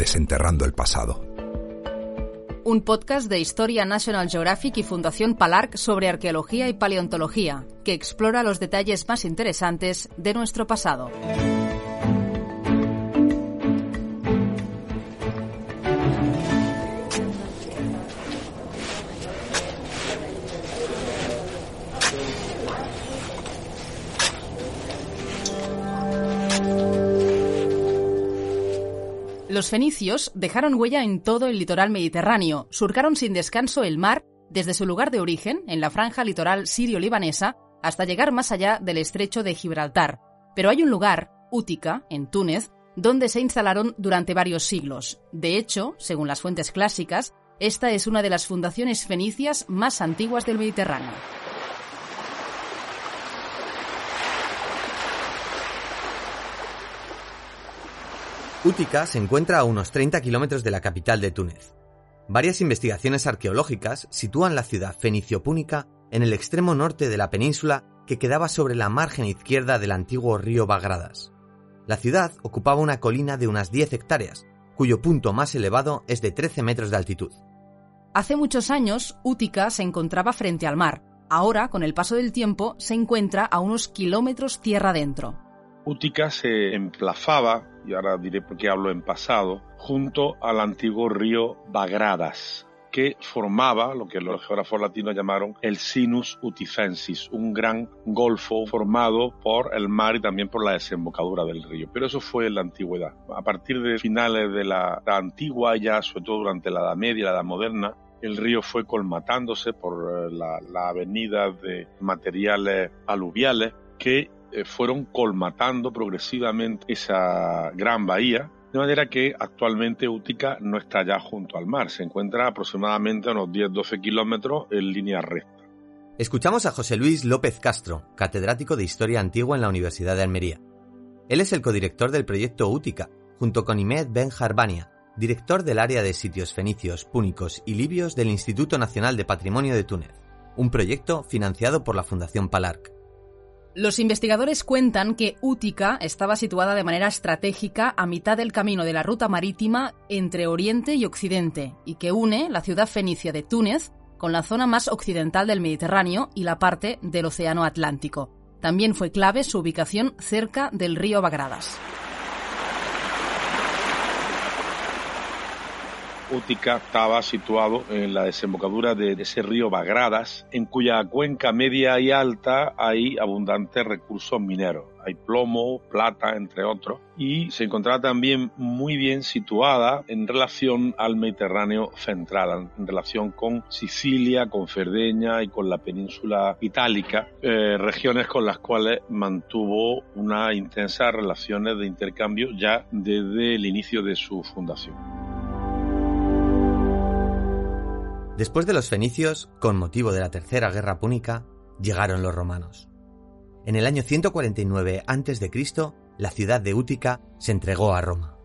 desenterrando el pasado. Un podcast de Historia National Geographic y Fundación Palarc sobre arqueología y paleontología, que explora los detalles más interesantes de nuestro pasado. Los fenicios dejaron huella en todo el litoral mediterráneo, surcaron sin descanso el mar desde su lugar de origen, en la franja litoral sirio-libanesa, hasta llegar más allá del estrecho de Gibraltar. Pero hay un lugar, Útica, en Túnez, donde se instalaron durante varios siglos. De hecho, según las fuentes clásicas, esta es una de las fundaciones fenicias más antiguas del Mediterráneo. Útica se encuentra a unos 30 kilómetros de la capital de Túnez. Varias investigaciones arqueológicas sitúan la ciudad fenicio-púnica en el extremo norte de la península que quedaba sobre la margen izquierda del antiguo río Bagradas. La ciudad ocupaba una colina de unas 10 hectáreas, cuyo punto más elevado es de 13 metros de altitud. Hace muchos años, Útica se encontraba frente al mar. Ahora, con el paso del tiempo, se encuentra a unos kilómetros tierra adentro. Útica se emplazaba, y ahora diré por qué hablo en pasado, junto al antiguo río Bagradas, que formaba lo que los geógrafos latinos llamaron el Sinus Utifensis, un gran golfo formado por el mar y también por la desembocadura del río. Pero eso fue en la antigüedad. A partir de finales de la, antigua, ya sobre todo durante la Edad Media y la Edad Moderna, el río fue colmatándose por eh, la, la avenida de materiales aluviales que eh, fueron colmatando progresivamente esa gran bahía, de manera que actualmente Útica no está ya junto al mar, se encuentra aproximadamente unos 10-12 kilómetros en línea recta. Escuchamos a José Luis López Castro, catedrático de Historia Antigua en la Universidad de Almería. Él es el codirector del proyecto Útica, junto con Imed Ben Jarbania, director del área de sitios fenicios, púnicos y libios del Instituto Nacional de Patrimonio de Túnez, un proyecto financiado por la Fundación Palarc. Los investigadores cuentan que Útica estaba situada de manera estratégica a mitad del camino de la ruta marítima entre Oriente y Occidente y que une la ciudad fenicia de Túnez con la zona más occidental del Mediterráneo y la parte del Océano Atlántico. También fue clave su ubicación cerca del río Bagradas. Útica estaba situado en la desembocadura de ese río Bagradas, en cuya cuenca media y alta hay abundantes recursos mineros. Hay plomo, plata, entre otros, y se encontraba también muy bien situada en relación al Mediterráneo central, en relación con Sicilia, con Cerdeña y con la península itálica, eh, regiones con las cuales mantuvo unas intensas relaciones de intercambio ya desde el inicio de su fundación. Después de los fenicios, con motivo de la Tercera Guerra Púnica, llegaron los romanos. En el año 149 a.C., la ciudad de Útica se entregó a Roma.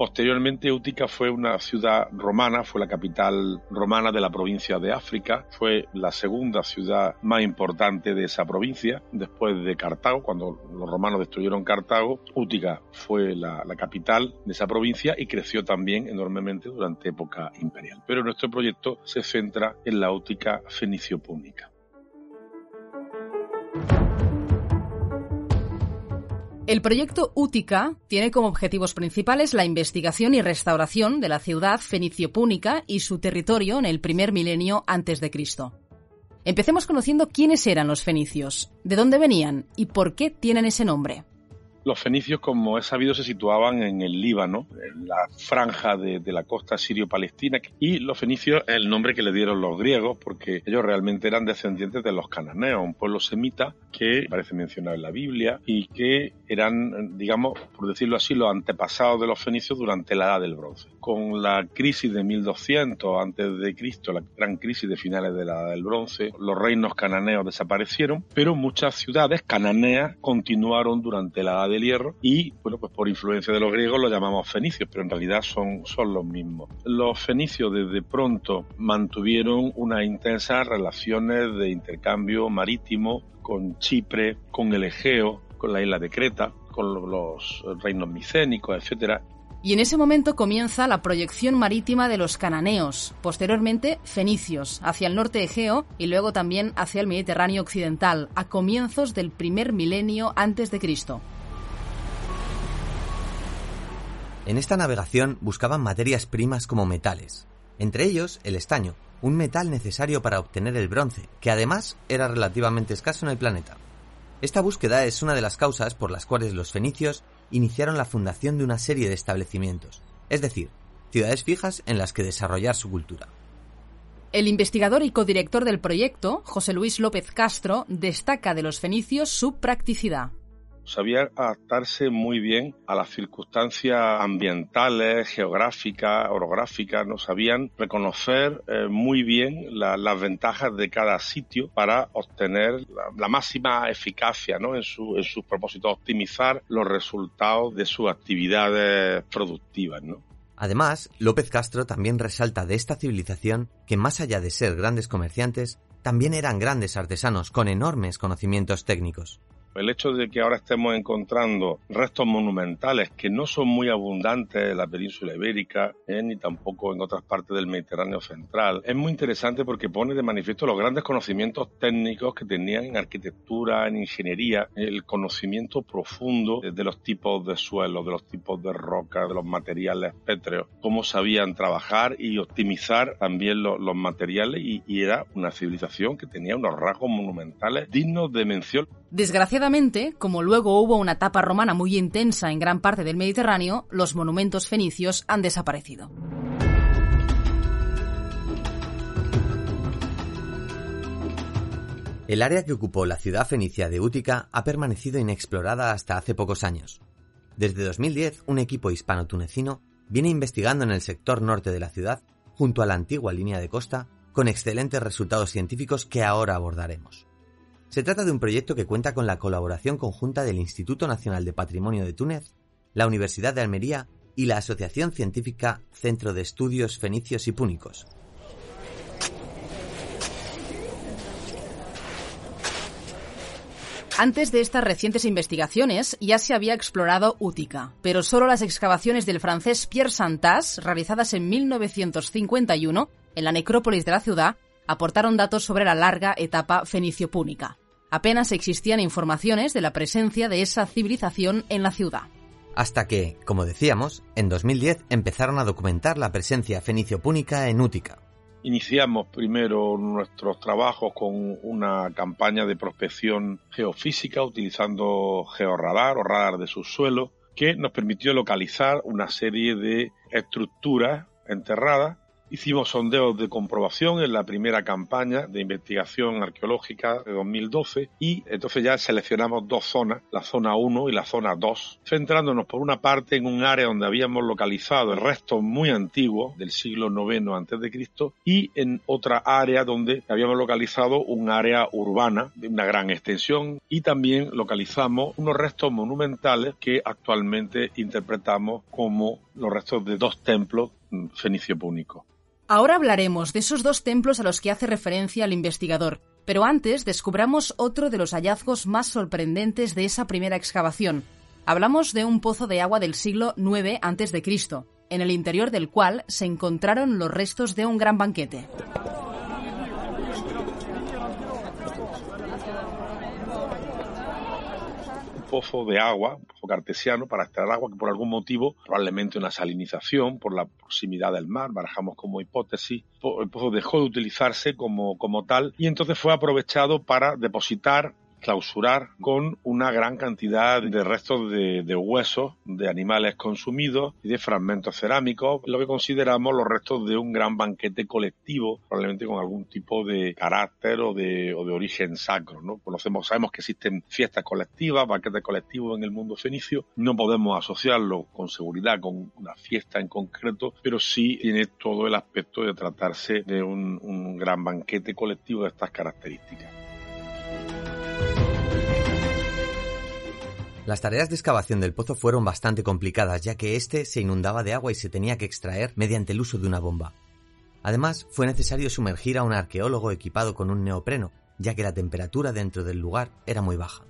Posteriormente, Útica fue una ciudad romana, fue la capital romana de la provincia de África, fue la segunda ciudad más importante de esa provincia, después de Cartago, cuando los romanos destruyeron Cartago, Útica fue la, capital de esa provincia y creció también enormemente durante época imperial. Pero nuestro proyecto se centra en la Útica fenicio-púnica. El proyecto Útica tiene como objetivos principales la investigación y restauración de la ciudad fenicio-púnica y su territorio en el primer milenio antes de Cristo. Empecemos conociendo quiénes eran los fenicios, de dónde venían y por qué tienen ese nombre. Los fenicios, como es sabido, se situaban en el Líbano, en la franja de, de la costa sirio-palestina, y los fenicios es el nombre que le dieron los griegos, porque ellos realmente eran descendientes de los cananeos, un pueblo semita que parece mencionado en la Biblia y que eran, digamos, por decirlo así, los antepasados de los fenicios durante la Edad del Bronce. Con la crisis de 1200 antes de Cristo, la gran crisis de finales de la Edad del Bronce, los reinos cananeos desaparecieron, pero muchas ciudades cananeas continuaron durante la Edad del Hierro y, bueno, pues por influencia de los griegos lo llamamos fenicios, pero en realidad son, son los mismos. Los fenicios desde pronto mantuvieron unas intensas relaciones de intercambio marítimo con Chipre, con el Egeo, con la isla de Creta, con los reinos micénicos, etcétera, Y en ese momento comienza la proyección marítima de los cananeos, posteriormente fenicios, hacia el norte Egeo y luego también hacia el Mediterráneo occidental, a comienzos del primer milenio antes de Cristo. En esta navegación buscaban materias primas como metales, entre ellos el estaño, un metal necesario para obtener el bronce, que además era relativamente escaso en el planeta. Esta búsqueda es una de las causas por las cuales los fenicios iniciaron la fundación de una serie de establecimientos, es decir, ciudades fijas en las que desarrollar su cultura. El investigador y codirector del proyecto, José Luis López Castro, destaca de los fenicios su practicidad sabía adaptarse muy bien a las circunstancias ambientales, geográficas, orográficas, ¿no? sabían reconocer eh, muy bien las ventajas de cada sitio para obtener la, máxima eficacia en, su, en sus propósitos, optimizar los resultados de sus actividades productivas. Además, López Castro también resalta de esta civilización que más allá de ser grandes comerciantes, también eran grandes artesanos con enormes conocimientos técnicos. El hecho de que ahora estemos encontrando restos monumentales que no son muy abundantes en la península ibérica eh, ni tampoco en otras partes del Mediterráneo central es muy interesante porque pone de manifiesto los grandes conocimientos técnicos que tenían en arquitectura, en ingeniería, el conocimiento profundo de los tipos de suelo, de los tipos de roca, de los materiales pétreos, cómo sabían trabajar y optimizar también los, materiales y, y era una civilización que tenía unos rasgos monumentales dignos de mención. Desgraciadamente, como luego hubo una etapa romana muy intensa en gran parte del Mediterráneo, los monumentos fenicios han desaparecido. El área que ocupó la ciudad fenicia de Útica ha permanecido inexplorada hasta hace pocos años. Desde 2010, un equipo hispano-tunecino viene investigando en el sector norte de la ciudad, junto a la antigua línea de costa, con excelentes resultados científicos que ahora abordaremos. Se trata de un proyecto que cuenta con la colaboración conjunta del Instituto Nacional de Patrimonio de Túnez, la Universidad de Almería y la Asociación Científica Centro de Estudios Fenicios y Púnicos. Antes de estas recientes investigaciones ya se había explorado Útica, pero solo las excavaciones del francés Pierre Santas, realizadas en 1951 en la necrópolis de la ciudad, aportaron datos sobre la larga etapa fenicio-púnica. Apenas existían informaciones de la presencia de esa civilización en la ciudad. Hasta que, como decíamos, en 2010 empezaron a documentar la presencia fenicio-púnica en Útica. Iniciamos primero nuestros trabajos con una campaña de prospección geofísica utilizando georradar o radar de subsuelo que nos permitió localizar una serie de estructuras enterradas Hicimos sondeos de comprobación en la primera campaña de investigación arqueológica de 2012 y entonces ya seleccionamos dos zonas, la zona 1 y la zona 2, centrándonos por una parte en un área donde habíamos localizado el resto muy antiguo del siglo IX a.C. y en otra área donde habíamos localizado un área urbana de una gran extensión y también localizamos unos restos monumentales que actualmente interpretamos como los restos de dos templos fenicio-púnicos. Ahora hablaremos de esos dos templos a los que hace referencia el investigador, pero antes descubramos otro de los hallazgos más sorprendentes de esa primera excavación. Hablamos de un pozo de agua del siglo IX a.C., en el interior del cual se encontraron los restos de un gran banquete. Pozo de agua, un pozo cartesiano, para extraer agua que por algún motivo, probablemente una salinización por la proximidad del mar, barajamos como hipótesis, el pozo dejó de utilizarse como, como tal y entonces fue aprovechado para depositar clausurar con una gran cantidad de restos de, huesos de animales consumidos y de fragmentos cerámicos, lo que consideramos los restos de un gran banquete colectivo, probablemente con algún tipo de carácter o de, origen sacro. ¿no? Conocemos, sabemos que existen fiestas colectivas, banquetes colectivos en el mundo fenicio, no podemos asociarlo con seguridad con una fiesta en concreto, pero sí tiene todo el aspecto de tratarse de un gran banquete colectivo de estas características. Las tareas de excavación del pozo fueron bastante complicadas, ya que éste se inundaba de agua y se tenía que extraer mediante el uso de una bomba. Además, fue necesario sumergir a un arqueólogo equipado con un neopreno, ya que la temperatura dentro del lugar era muy baja.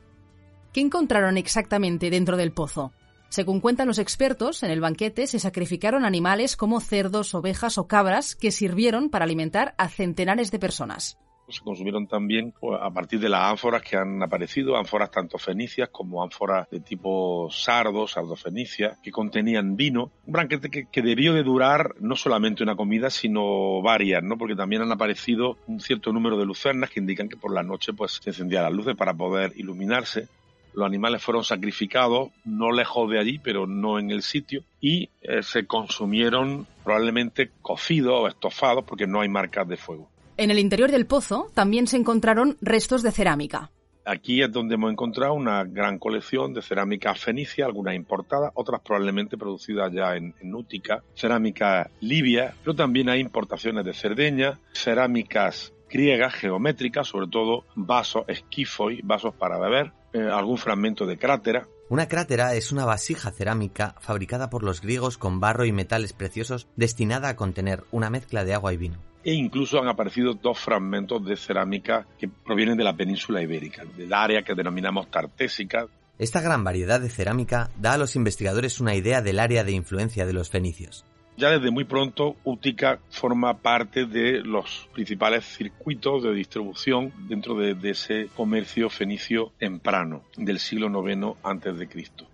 ¿Qué encontraron exactamente dentro del pozo? Según cuentan los expertos, en el banquete se sacrificaron animales como cerdos, ovejas o cabras que sirvieron para alimentar a centenares de personas se consumieron también pues, a partir de las ánforas que han aparecido, ánforas tanto fenicias como ánforas de tipo sardo, sardofenicia, que contenían vino. Un banquete que, debió de durar no solamente una comida, sino varias, ¿no? Porque también han aparecido un cierto número de lucernas que indican que por la noche pues se encendían las luces para poder iluminarse los animales fueron sacrificados no lejos de allí, pero no en el sitio, y eh, se consumieron probablemente cocidos o estofados porque no hay marcas de fuego. En el interior del pozo también se encontraron restos de cerámica. Aquí es donde hemos encontrado una gran colección de cerámica fenicia, algunas importadas, otras probablemente producidas ya en, en Útica, cerámica libia, pero también hay importaciones de Cerdeña, cerámicas griegas, geométricas, sobre todo vasos esquifoi, vasos para beber, eh, algún fragmento de crátera. Una crátera es una vasija cerámica fabricada por los griegos con barro y metales preciosos destinada a contener una mezcla de agua y vino e incluso han aparecido dos fragmentos de cerámica que provienen de la península ibérica, del área que denominamos tartésica. Esta gran variedad de cerámica da a los investigadores una idea del área de influencia de los fenicios. Ya desde muy pronto, Útica forma parte de los principales circuitos de distribución dentro de, de ese comercio fenicio temprano del siglo IX antes de Cristo.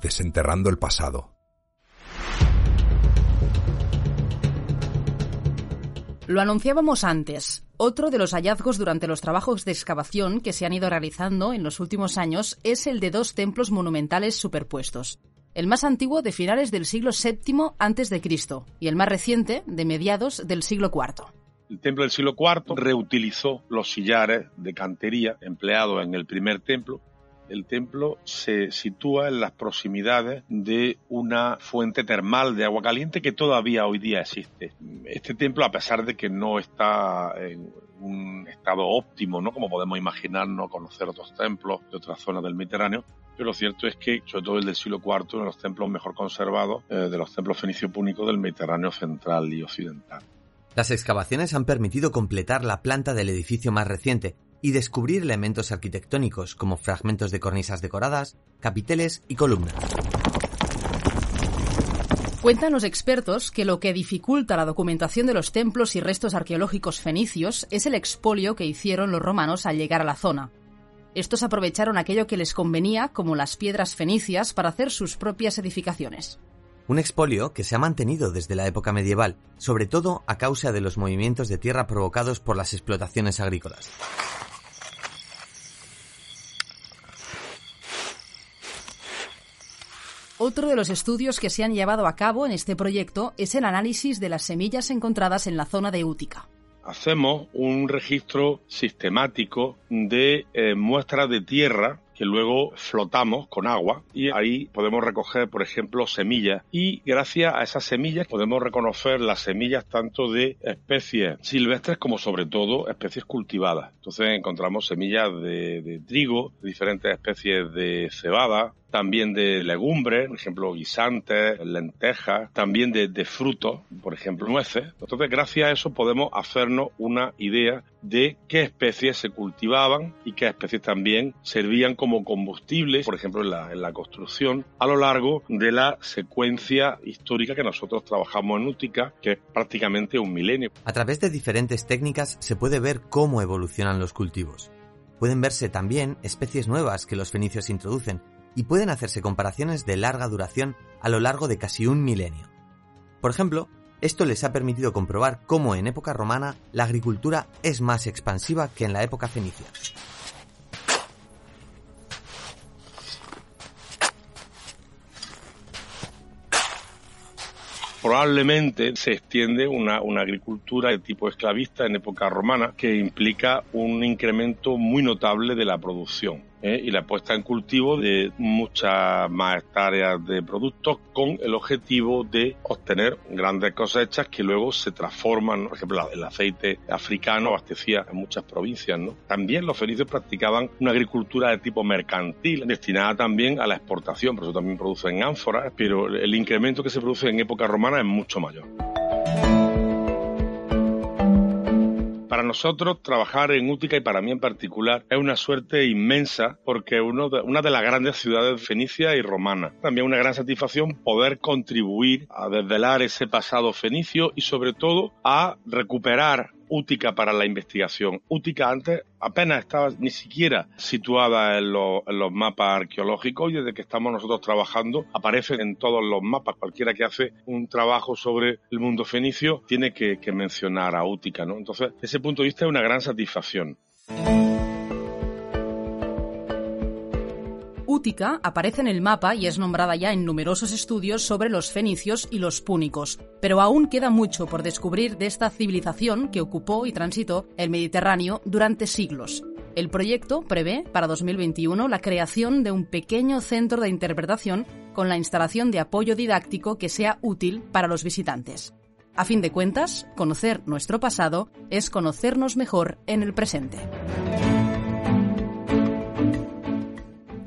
Desenterrando el pasado Lo anunciábamos antes. Otro de los hallazgos durante los trabajos de excavación que se han ido realizando en los últimos años es el de dos templos monumentales superpuestos. El más antiguo de finales del siglo VII a.C. y el más reciente de mediados del siglo IV. El templo del siglo IV reutilizó los sillares de cantería empleados en el primer templo el templo se sitúa en las proximidades de una fuente termal de agua caliente que todavía hoy día existe. Este templo, a pesar de que no está en un estado óptimo, ¿no? Como podemos imaginarnos, conocer otros templos de otras zonas del Mediterráneo, pero lo cierto es que, sobre todo el del siglo IV, uno de los templos mejor conservados eh, de los templos fenicio-púnicos del Mediterráneo central y occidental. Las excavaciones han permitido completar la planta del edificio más reciente, y descubrir elementos arquitectónicos como fragmentos de cornisas decoradas, capiteles y columnas. Cuentan los expertos que lo que dificulta la documentación de los templos y restos arqueológicos fenicios es el expolio que hicieron los romanos al llegar a la zona. Estos aprovecharon aquello que les convenía, como las piedras fenicias, para hacer sus propias edificaciones. Un expolio que se ha mantenido desde la época medieval, sobre todo a causa de los movimientos de tierra provocados por las explotaciones agrícolas. Otro de los estudios que se han llevado a cabo en este proyecto es el análisis de las semillas encontradas en la zona de Útica. Hacemos un registro sistemático de eh, muestras de tierra que luego flotamos con agua y ahí podemos recoger, por ejemplo, semillas y gracias a esas semillas podemos reconocer las semillas tanto de especies silvestres como sobre todo especies cultivadas. Entonces encontramos semillas de, de trigo, diferentes especies de cebada, también de legumbres, por ejemplo, guisantes, lentejas, también de, frutos, por ejemplo, nueces. Entonces, gracias a eso podemos hacernos una idea de qué especies se cultivaban y qué especies también servían como combustibles, por ejemplo, en la, en la construcción, a lo largo de la secuencia histórica que nosotros trabajamos en Útica, que es prácticamente un milenio. A través de diferentes técnicas se puede ver cómo evolucionan los cultivos. Pueden verse también especies nuevas que los fenicios introducen y pueden hacerse comparaciones de larga duración a lo largo de casi un milenio. Por ejemplo, esto les ha permitido comprobar cómo en época romana la agricultura es más expansiva que en la época fenicia. probablemente se extiende una, una, agricultura de tipo esclavista en época romana que implica un incremento muy notable de la producción. ¿Eh? y la puesta en cultivo de muchas más hectáreas de productos con el objetivo de obtener grandes cosechas que luego se transforman, por ejemplo, el aceite africano abastecía en muchas provincias. ¿no? También los fenicios practicaban una agricultura de tipo mercantil, destinada también a la exportación, por eso también producen ánforas, pero el incremento que se produce en época romana es mucho mayor. Para nosotros trabajar en Útica y para mí en particular es una suerte inmensa porque uno una de las grandes ciudades fenicia y romana. También una gran satisfacción poder contribuir a desvelar ese pasado fenicio y sobre todo a recuperar Útica para la investigación. Útica antes apenas estaba ni siquiera situada en, los mapas arqueológicos y desde que estamos nosotros trabajando aparece en todos los mapas. Cualquiera que hace un trabajo sobre el mundo fenicio tiene que, mencionar a Útica, ¿no? Entonces, desde ese punto de vista es una gran satisfacción. Aparece en el mapa y es nombrada ya en numerosos estudios sobre los fenicios y los púnicos, pero aún queda mucho por descubrir de esta civilización que ocupó y transitó el Mediterráneo durante siglos. El proyecto prevé para 2021 la creación de un pequeño centro de interpretación con la instalación de apoyo didáctico que sea útil para los visitantes. A fin de cuentas, conocer nuestro pasado es conocernos mejor en el presente.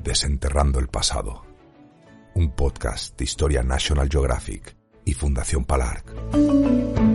Desenterrando el pasado. Un podcast de Historia National Geographic y Fundación Palarc.